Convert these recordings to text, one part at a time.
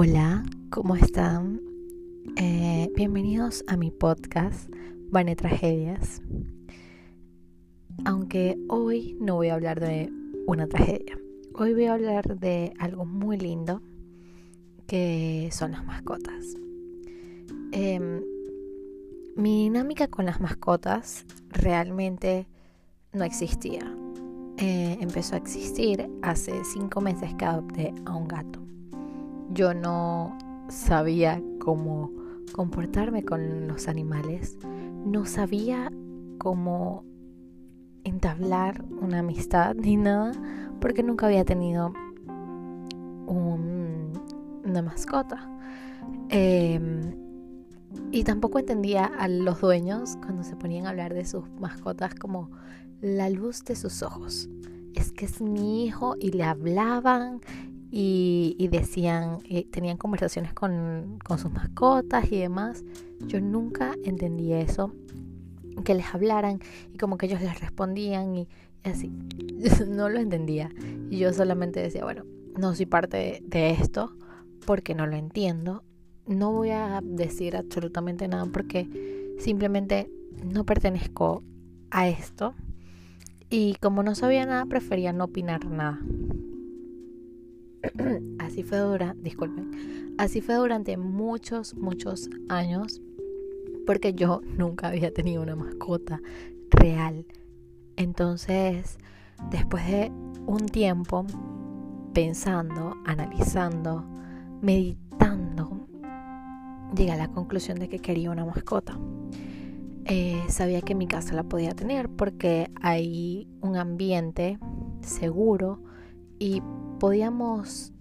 Hola, ¿cómo están? Eh, bienvenidos a mi podcast, Vane Tragedias. Aunque hoy no voy a hablar de una tragedia, hoy voy a hablar de algo muy lindo que son las mascotas. Em, mi dinámica con las mascotas realmente no existía. Eh, empezó a existir hace cinco meses que adopté a un gato yo no sabía cómo comportarme con los animales, no sabía cómo entablar una amistad ni nada, porque nunca había tenido una mascota. Em, y tampoco entendía a los dueños cuando se ponían a hablar de sus mascotas como la luz de sus ojos. Es que es mi hijo y le hablaban y, decían, eh, tenían conversaciones con, sus mascotas y demás. Yo nunca entendí eso, que les hablaran y como que ellos les respondían y, así. no lo entendía. Y yo solamente decía, bueno, no soy parte de, esto porque no lo entiendo. No voy a decir absolutamente nada porque simplemente no pertenezco a esto. Y como no sabía nada, prefería no opinar nada. así fue durante, disculpen, así fue durante muchos, muchos años, porque yo nunca había tenido una mascota real. Entonces, después de un tiempo pensando, analizando, meditando, llegué a la conclusión de que quería una mascota. Eh, sabía que mi casa la podía tener porque hay un ambiente seguro y podíamos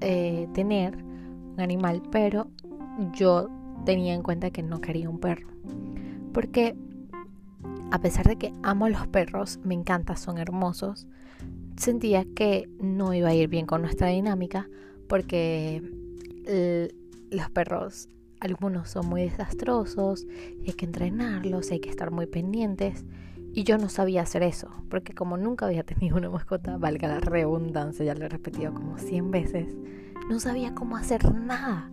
eh, tener un animal, pero yo tenía en cuenta que no quería un perro. Porque a pesar de que amo los perros, me encanta, son hermosos, sentía que no iba a ir bien con nuestra dinámica porque los perros, algunos son muy desastrosos, hay que entrenarlos, hay que estar muy pendientes. Y yo no sabía hacer eso, porque como nunca había tenido una mascota, valga la redundancia, ya lo he repetido como 100 veces, no sabía cómo hacer nada.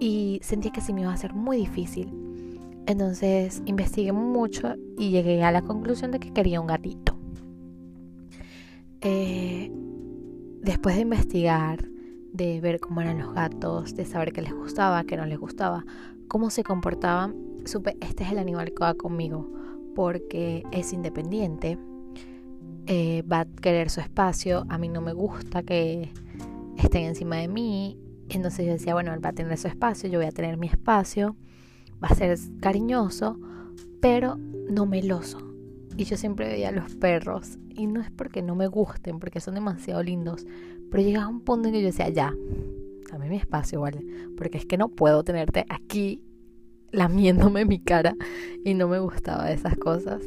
Y sentía que se me iba a hacer muy difícil. Entonces investigué mucho y llegué a la conclusión de que quería un gatito. Eh, después de investigar, de ver cómo eran los gatos, de saber qué les gustaba, qué no les gustaba, cómo se comportaban, supe, este es el animal que va conmigo porque es independiente, eh, va a querer su espacio, a mí no me gusta que estén encima de mí, entonces yo decía, bueno, él va a tener su espacio, yo voy a tener mi espacio, va a ser cariñoso, pero no meloso. Y yo siempre veía a los perros, y no es porque no me gusten, porque son demasiado lindos, pero llegaba un punto en que yo decía, ya, dame mi espacio, ¿vale? Porque es que no puedo tenerte aquí lamiéndome mi cara y no me gustaba esas cosas.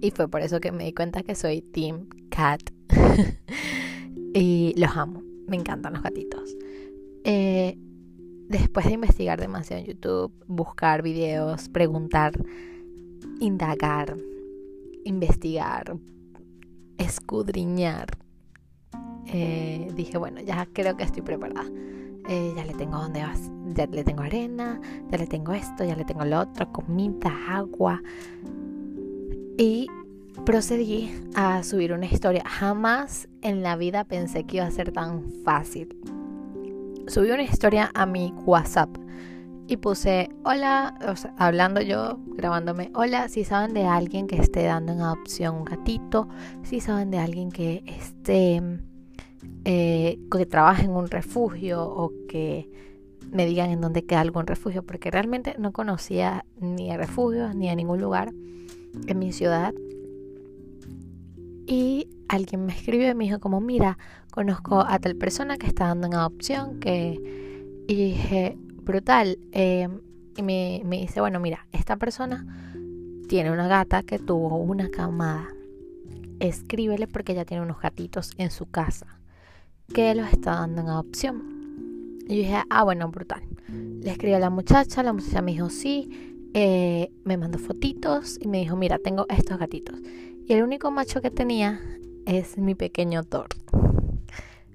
Y fue por eso que me di cuenta que soy Team Cat. y los amo, me encantan los gatitos. Eh, después de investigar demasiado en YouTube, buscar videos, preguntar, indagar, investigar, escudriñar, eh, dije, bueno, ya creo que estoy preparada. Eh, ya le tengo donde vas, ya le tengo arena, ya le tengo esto, ya le tengo lo otro, comida, agua. Y procedí a subir una historia. Jamás en la vida pensé que iba a ser tan fácil. Subí una historia a mi WhatsApp y puse, hola, hablando yo, grabándome, hola, si saben de alguien que esté dando en adopción un gatito, si saben de alguien que esté eh, que trabaje en un refugio o que me digan en dónde queda algún refugio, porque realmente no conocía ni a refugios ni a ningún lugar en mi ciudad. Y alguien me escribió y me dijo como, mira, conozco a tal persona que está dando en adopción, que... Y dije, brutal. Eh, y me, me dice, bueno, mira, esta persona tiene una gata que tuvo una camada. Escríbele porque ya tiene unos gatitos en su casa que los está dando en adopción. Y yo dije, ah, bueno, brutal. Le escribí a la muchacha, la muchacha me dijo sí, eh, me mandó fotitos y me dijo, mira, tengo estos gatitos. Y el único macho que tenía es mi pequeño Thor.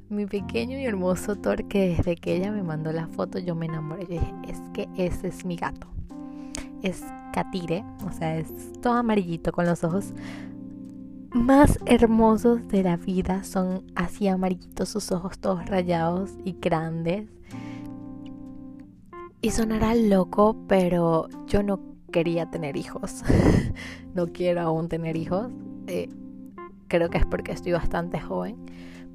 mi pequeño y hermoso Thor que desde que ella me mandó la foto yo me enamoré. Yo dije, es que ese es mi gato. Es Katire, o sea, es todo amarillito con los ojos más hermosos de la vida. Son así amarillitos, sus ojos todos rayados y grandes. Y sonará loco, pero yo no quería tener hijos. no quiero aún tener hijos. Eh, creo que es porque estoy bastante joven.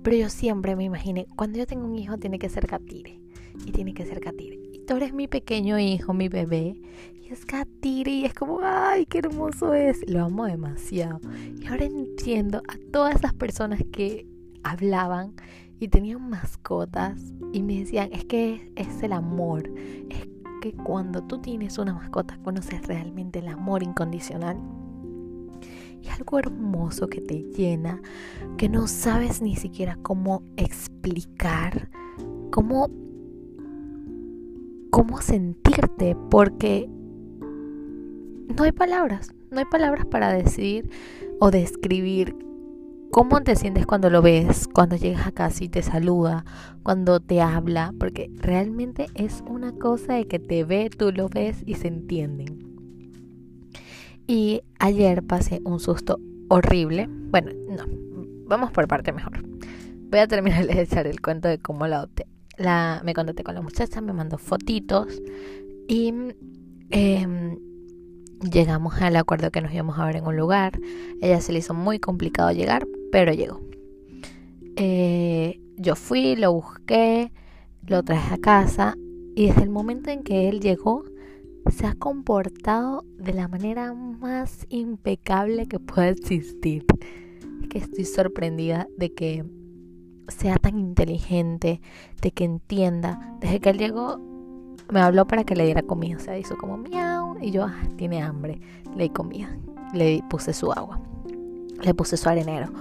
Pero yo siempre me imaginé, cuando yo tengo un hijo tiene que ser Katire. Y tiene que ser Katire. Y tú eres mi pequeño hijo, mi bebé. Es Katire y es como, ay, qué hermoso es. Lo amo demasiado. Y ahora entiendo a todas las personas que hablaban y tenían mascotas y me decían, es que es el amor. Es que cuando tú tienes una mascota conoces realmente el amor incondicional y algo hermoso que te llena, que no sabes ni siquiera cómo explicar, cómo, cómo sentirte, porque no hay palabras, no hay palabras para decir o describir cómo te sientes cuando lo ves, cuando llegas a casa y te saluda, cuando te habla, porque realmente es una cosa de que te ve, tú lo ves y se entienden. Y ayer pasé un susto horrible. Bueno, no, vamos por parte mejor. Voy a terminar de echar el cuento de cómo la adopté. La, me contacté con la muchacha, me mandó fotitos y em, llegamos al acuerdo que nos íbamos a ver en un lugar. Ella se le hizo muy complicado llegar, pero llegó. Eh, yo fui, lo busqué, lo traje a casa y desde el momento en que él llegó se ha comportado de la manera más impecable que pueda existir. Que estoy sorprendida de que sea tan inteligente, de que entienda. Desde que él llegó, me habló para que le diera comida. O sea, hizo como miau y yo, ah, tiene hambre. Le di comida. Le puse su agua. Le puse su arenero.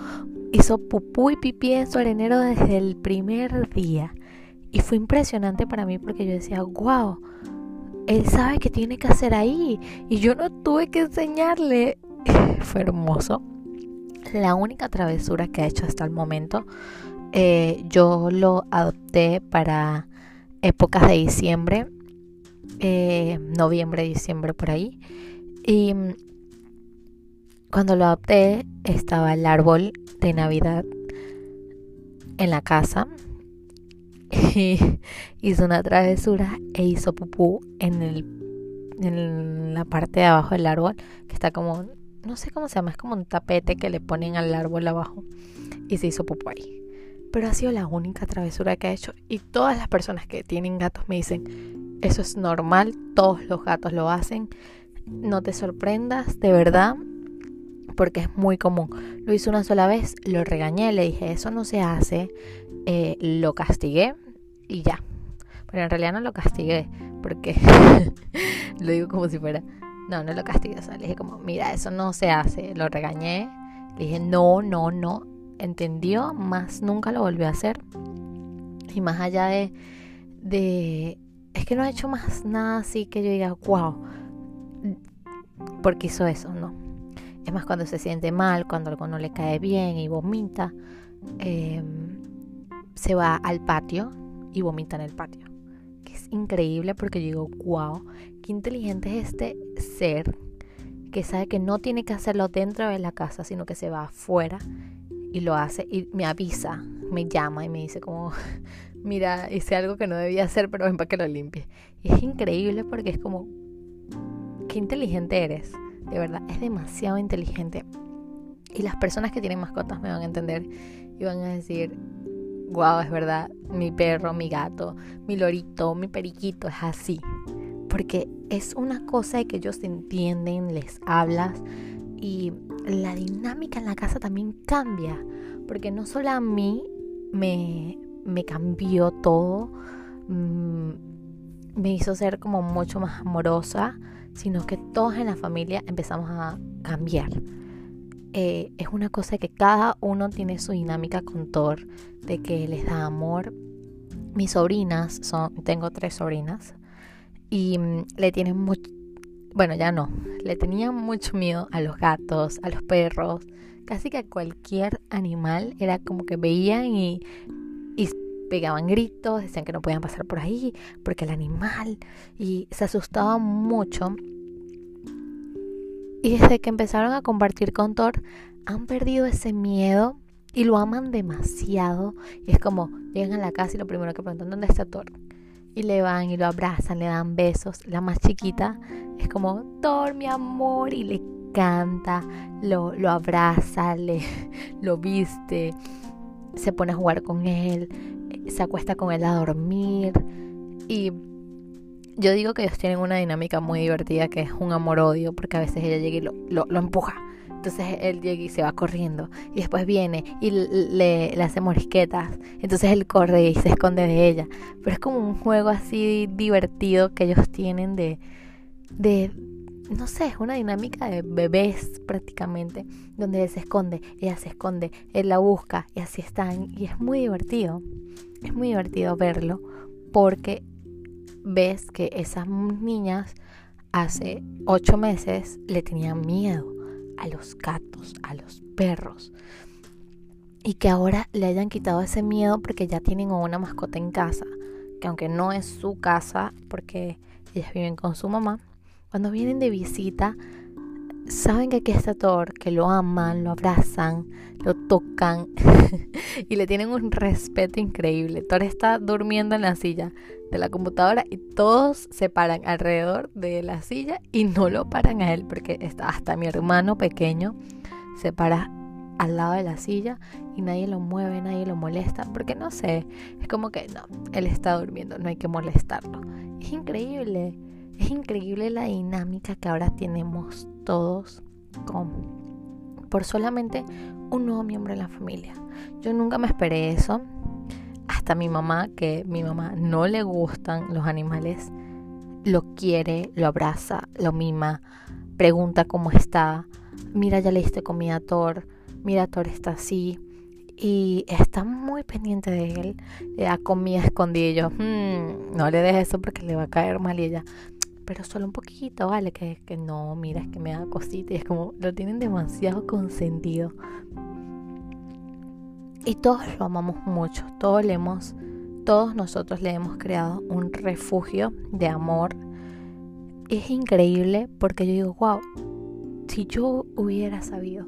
Hizo pupú y pipí en su arenero desde el primer día. Y fue impresionante para mí porque yo decía, wow él sabe que tiene que hacer ahí y yo no tuve que enseñarle. Fue hermoso. La única travesura que ha hecho hasta el momento, eh, yo lo adopté para épocas de diciembre, eh, noviembre, diciembre por ahí. Y cuando lo adopté estaba el árbol de Navidad en la casa y hizo una travesura e hizo pupú en, el, en la parte de abajo del árbol, que está como, no sé cómo se llama, es como un tapete que le ponen al árbol abajo y se hizo pupú ahí. Pero ha sido la única travesura que ha hecho. Y todas las personas que tienen gatos me dicen, eso es normal, todos los gatos lo hacen, no te sorprendas, de verdad, porque es muy común. Lo hizo una sola vez, lo regañé, le dije, eso no se hace, eh, lo castigué y ya. Pero en realidad no lo castigué, porque lo digo como si fuera, no, no lo castigué, o le dije como, mira, eso no se hace, lo regañé, le dije, no, no, no, entendió, más nunca lo volvió a hacer. Y más allá de, de, es que no ha hecho más nada así que yo diga, wow, porque hizo eso, no. Es más cuando se siente mal, cuando algo no le cae bien y vomita. Eh, se va al patio y vomita en el patio. Que es increíble porque yo digo, wow, qué inteligente es este ser que sabe que no tiene que hacerlo dentro de la casa, sino que se va afuera y lo hace y me avisa, me llama y me dice como, mira, hice algo que no debía hacer, pero ven para que lo limpie. Y es increíble porque es como, qué inteligente eres, de verdad, es demasiado inteligente. Y las personas que tienen mascotas me van a entender y van a decir, wow, es verdad, mi perro, mi gato, mi lorito, mi periquito es así. Porque es una cosa de que ellos entienden, les hablas y la dinámica en la casa también cambia. Porque no solo a mí me, me cambió todo, mm, me hizo ser como mucho más amorosa, sino que todos en la familia empezamos a cambiar. Eh, es una cosa que cada uno tiene su dinámica con Thor, de que les da amor. Mis sobrinas son, tengo tres sobrinas y mm, le tienen mucho, bueno ya no, le tenían mucho miedo a los gatos, a los perros, casi que a cualquier animal era como que veían y, y pegaban gritos, decían que no podían pasar por ahí, porque el animal, y se asustaban mucho. Y desde que empezaron a compartir con Thor, han perdido ese miedo y lo aman demasiado. Y es como, llegan a la casa y lo primero que preguntan, ¿dónde está Thor? Y le van y lo abrazan, le dan besos. La más chiquita es como, Thor, mi amor, y le canta, lo, lo abraza, le, lo viste, se pone a jugar con él, se acuesta con él a dormir. Y yo digo que ellos tienen una dinámica muy divertida que es un amor-odio, porque a veces ella llega y lo, lo, lo empuja entonces él llega y se va corriendo. Y después viene y le, hace morisquetas. Entonces él corre y se esconde de ella. Pero es como un juego así divertido que ellos tienen de, de no sé, es una dinámica de bebés prácticamente, donde él se esconde, ella se esconde, él la busca y así están. Y es muy divertido, es muy divertido verlo porque ves que esas niñas hace ocho meses le tenían miedo a los gatos, a los perros. Y que ahora le hayan quitado ese miedo porque ya tienen una mascota en casa. Que aunque no es su casa, porque ellas viven con su mamá, cuando vienen de visita, saben que aquí está Thor, que lo aman, lo abrazan, lo tocan y le tienen un respeto increíble. Thor está durmiendo en la silla de la computadora y todos se paran alrededor de la silla y no lo paran a él porque está hasta mi hermano pequeño se para al lado de la silla y nadie lo mueve, nadie lo molesta, porque no sé, es como que no, él está durmiendo, no hay que molestarlo. Es increíble, es increíble la dinámica que ahora tenemos todos con por solamente un nuevo miembro de la familia. Yo nunca me esperé eso. Hasta mi mamá, que mi mamá no le gustan los animales, lo quiere, lo abraza, lo mima, pregunta cómo está. Mira, ya le diste comida a Thor. Mira, Thor está así. Y está muy pendiente de él. Le da comida escondida. Hmm, no le dejes eso porque le va a caer mal. Y ella, pero solo un poquito, ¿vale? Que, que no, mira, es que me da cosita y es como, lo tienen demasiado consentido. Y todos lo amamos mucho, todos le hemos, todos nosotros le hemos creado un refugio de amor. Es increíble porque yo digo, wow, si yo hubiera sabido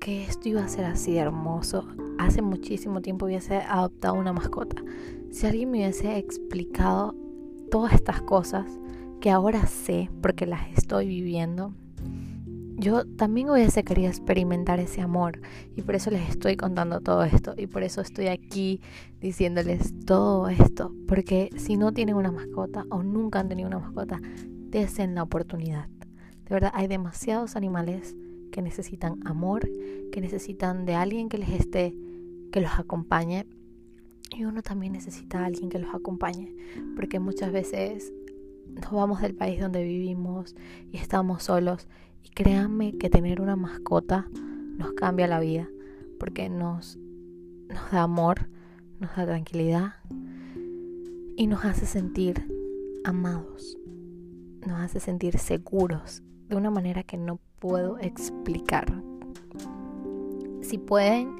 que esto iba a ser así de hermoso, hace muchísimo tiempo hubiese adoptado una mascota. Si alguien me hubiese explicado todas estas cosas, que ahora sé porque las estoy viviendo, yo también hubiese querido experimentar ese amor y por eso les estoy contando todo esto y por eso estoy aquí diciéndoles todo esto, porque si no tienen una mascota o nunca han tenido una mascota, desen la oportunidad. De verdad, hay demasiados animales que necesitan amor, que necesitan de alguien que les esté, que los acompañe. Y uno también necesita a alguien que los acompañe, porque muchas veces nos vamos del país donde vivimos y estamos solos. Y créanme que tener una mascota nos cambia la vida, porque nos, da amor, nos da tranquilidad y nos hace sentir amados, nos hace sentir seguros de una manera que no puedo explicar. Si pueden,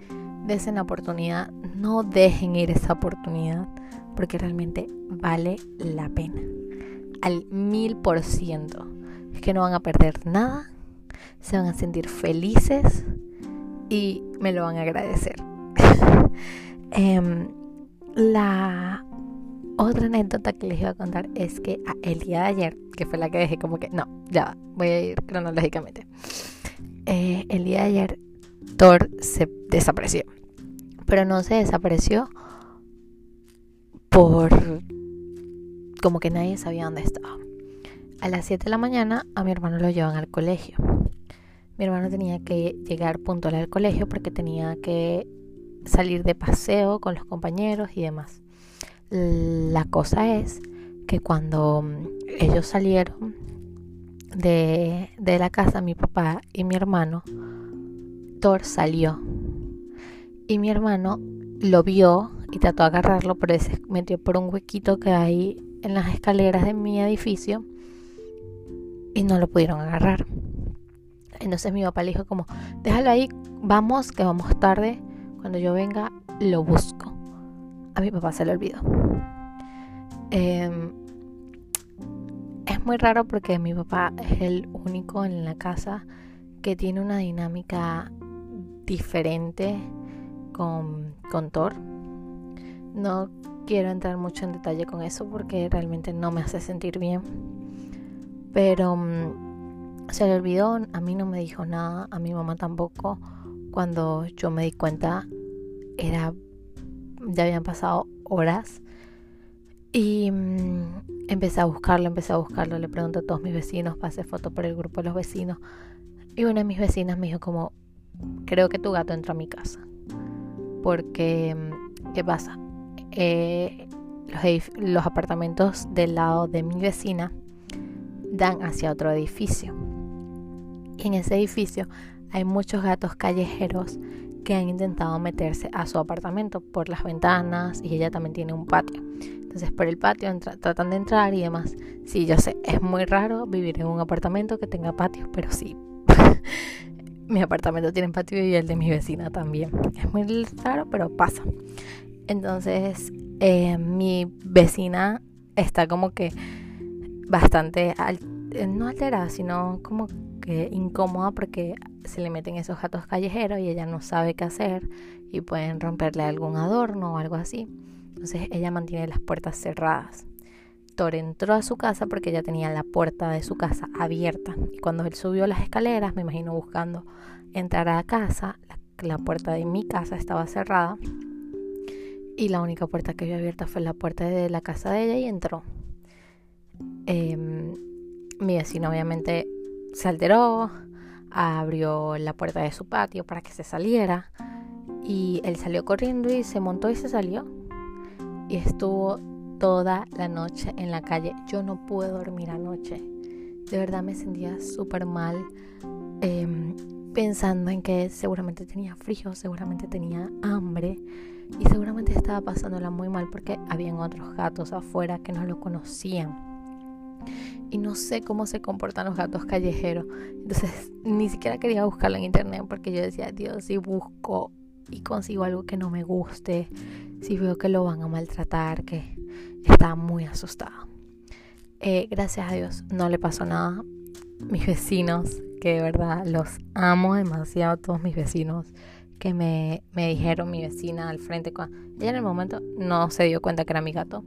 desen la oportunidad, no dejen ir esa oportunidad, porque realmente vale la pena al mil por ciento. Es que no van a perder nada, se van a sentir felices y me lo van a agradecer. Em, la otra anécdota que les iba a contar es que el día de ayer, que fue la que dejé como que, no, ya, voy a ir cronológicamente. Eh, el día de ayer, Thor se desapareció. Pero no se desapareció por como que nadie sabía dónde estaba. A las 7 de la mañana a mi hermano lo llevan al colegio. Mi hermano tenía que llegar puntual al colegio porque tenía que salir de paseo con los compañeros y demás. La cosa es que cuando ellos salieron de, de la casa, mi papá y mi hermano, Thor salió. Y mi hermano lo vio y trató de agarrarlo, pero se metió por un huequito que hay en las escaleras de mi edificio y no lo pudieron agarrar. Entonces mi papá le dijo como, déjalo ahí, vamos, que vamos tarde, cuando yo venga lo busco. a mi papá se le olvidó. Em, es muy raro porque mi papá es el único en la casa que tiene una dinámica diferente con, con Thor. No quiero entrar mucho en detalle con eso porque realmente no me hace sentir bien. Pero mm, se le olvidó, a mí no me dijo nada, a mi mamá tampoco. Cuando yo me di cuenta, era ya habían pasado horas. Y mm, empecé a buscarlo, empecé a buscarlo, le pregunté a todos mis vecinos, pasé fotos por el grupo de los vecinos. Y una de mis vecinas me dijo como, creo que tu gato entró a mi casa. Porque, mm, ¿qué pasa? Eh, los, apartamentos del lado de mi vecina dan hacia otro edificio. Y en ese edificio hay muchos gatos callejeros que han intentado meterse a su apartamento por las ventanas y ella también tiene un patio. Entonces por el patio tratan de entrar y demás. Sí, yo sé, es muy raro vivir en un apartamento que tenga patio, pero sí. mi apartamento tiene patio y el de mi vecina también. Es muy raro, pero pasa. Entonces, eh, mi vecina está como que bastante, eh, no alterada, sino como que incómoda porque se le meten esos gatos callejeros y ella no sabe qué hacer y pueden romperle algún adorno o algo así. Entonces ella mantiene las puertas cerradas. Thor entró a su casa porque ella tenía la puerta de su casa abierta y cuando él subió las escaleras, me imagino buscando entrar a la casa, la puerta de mi casa estaba cerrada y la única puerta que vio abierta fue la puerta de la casa de ella y entró. Em, mi vecino obviamente se alteró, abrió la puerta de su patio para que se saliera y él salió corriendo y se montó y se salió. Y estuvo toda la noche en la calle. Yo no pude dormir anoche. De verdad me sentía súper mal. Em, pensando en que seguramente tenía frío, seguramente tenía hambre y seguramente estaba pasándola muy mal porque habían otros gatos afuera que no lo conocían. Y no sé cómo se comportan los gatos callejeros. Entonces ni siquiera quería buscarlo en internet porque yo decía, Dios, si busco y consigo algo que no me guste, si veo que lo van a maltratar, que estaba muy asustada. Eh, gracias a Dios no le pasó nada. Mis vecinos, que de verdad los amo demasiado, todos mis vecinos que me, me dijeron mi vecina al frente. Ella en el momento no se dio cuenta que era mi gato.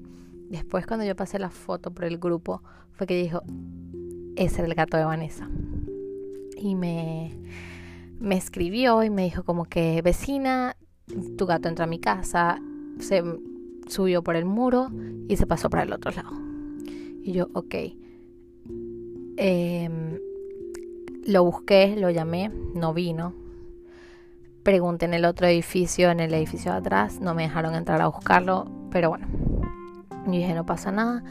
Después cuando yo pasé la foto por el grupo fue que dijo, ese era el gato de Vanessa. Y me, me escribió y me dijo como que vecina, tu gato entró a mi casa, se subió por el muro y se pasó para el otro lado. Y yo, ok. Em, lo busqué, lo llamé, no vino, Pregunté en el otro edificio, en el edificio de atrás, no me dejaron entrar a buscarlo, pero bueno, y dije no pasa nada.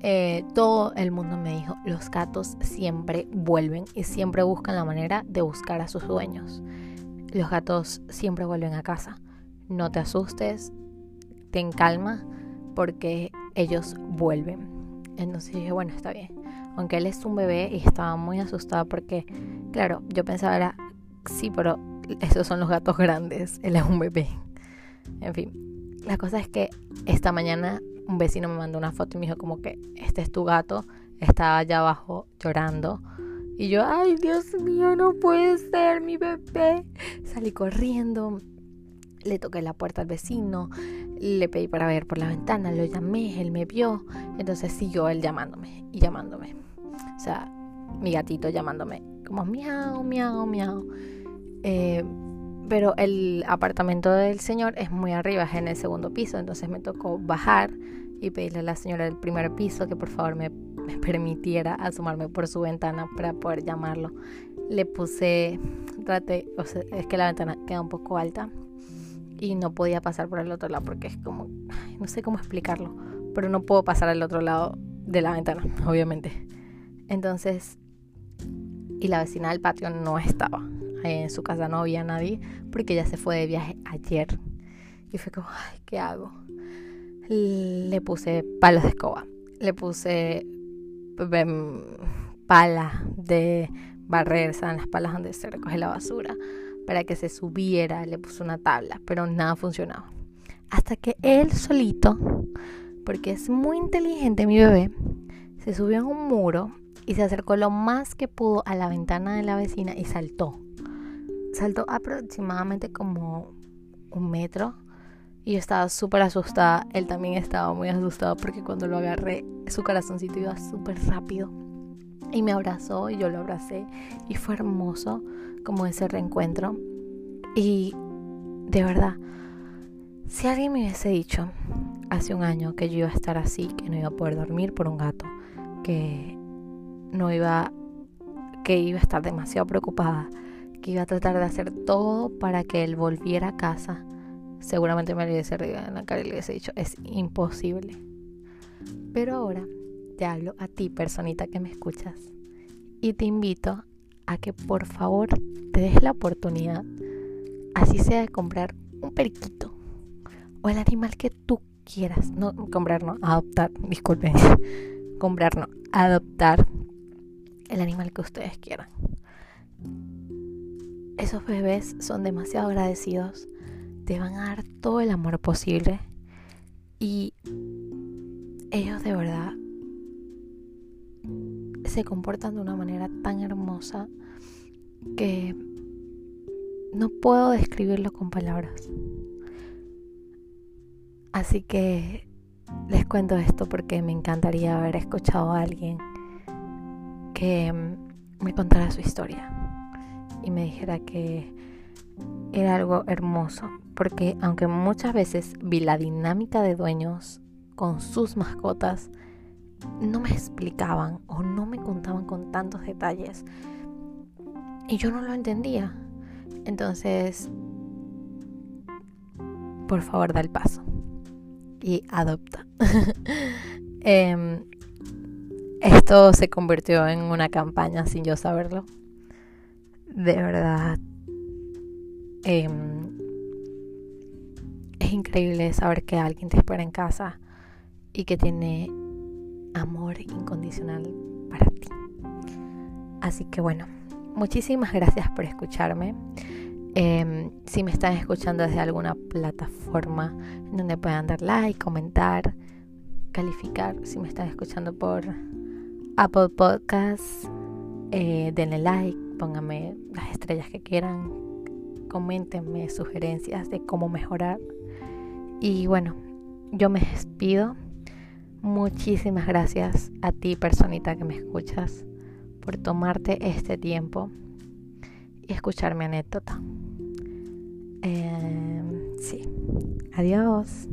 Eh, todo el mundo me dijo, los gatos siempre vuelven y siempre buscan la manera de buscar a sus dueños. Los gatos siempre vuelven a casa. No te asustes, ten calma, porque ellos vuelven. Entonces dije, bueno, está bien. Aunque él es un bebé y estaba muy asustado porque, claro, yo pensaba era, sí, pero esos son los gatos grandes, él es un bebé. En fin, la cosa es que esta mañana un vecino me mandó una foto y me dijo como que este es tu gato, estaba allá abajo llorando. Y yo, ay Dios mío, no puede ser mi bebé. Salí corriendo, le toqué la puerta al vecino, le pedí para ver por la ventana, lo llamé, él me vio, entonces siguió él llamándome y llamándome. O sea, mi gatito llamándome como miau, miau, miau. Eh, pero el apartamento del señor es muy arriba, es en el segundo piso, entonces me tocó bajar y pedirle a la señora del primer piso que por favor me, permitiera asomarme por su ventana para poder llamarlo. Le puse, trate, o sea, es que la ventana queda un poco alta y no podía pasar por el otro lado porque es como, no sé cómo explicarlo, pero no puedo pasar al otro lado de la ventana, obviamente. Entonces, y la vecina del patio no estaba en su casa no había nadie porque ella se fue de viaje ayer. Y fue como, ay, ¿qué hago? Le puse palos de escoba, le puse em, pala de barrer, ¿saben? Las palas donde se recoge la basura, para que se subiera, le puse una tabla, pero nada funcionaba. Hasta que él solito, porque es muy inteligente mi bebé, se subió a un muro y se acercó lo más que pudo a la ventana de la vecina y saltó. Saltó aproximadamente como un metro y yo estaba súper asustada. Él también estaba muy asustado porque cuando lo agarré su corazoncito iba súper rápido. Y me abrazó y yo lo abracé y fue hermoso como ese reencuentro. Y de verdad, si alguien me hubiese dicho hace un año que yo iba a estar así, que no iba a poder dormir por un gato, que no iba, que iba a estar demasiado preocupada, que iba a tratar de hacer todo para que él volviera a casa, seguramente me lo hubiese reído en la cara y le hubiese dicho, es imposible. Pero ahora te hablo a ti, personita que me escuchas, y te invito a que por favor te des la oportunidad, así sea de comprar un periquito o el animal que tú quieras, no comprar, no, adoptar, disculpen, comprar, no, adoptar el animal que ustedes quieran. Esos bebés son demasiado agradecidos, te van a dar todo el amor posible y ellos de verdad se comportan de una manera tan hermosa que no puedo describirlo con palabras. Así que les cuento esto porque me encantaría haber escuchado a alguien que me contara su historia y me dijera que era algo hermoso, porque aunque muchas veces vi la dinámica de dueños con sus mascotas, no me explicaban o no me contaban con tantos detalles y yo no lo entendía. Entonces, por favor, da el paso y adopta. eh, esto se convirtió en una campaña sin yo saberlo. De verdad. Em, es increíble saber que alguien te espera en casa y que tiene amor incondicional para ti. Así que bueno, muchísimas gracias por escucharme. Em, si me están escuchando desde alguna plataforma donde puedan dar like, comentar, calificar, si me están escuchando por Apple Podcasts. Eh, denle like, pónganme las estrellas que quieran, coméntenme sugerencias de cómo mejorar. Y bueno, yo me despido. Muchísimas gracias a ti, personita que me escuchas, por tomarte este tiempo y escuchar mi anécdota. Eh, sí, adiós.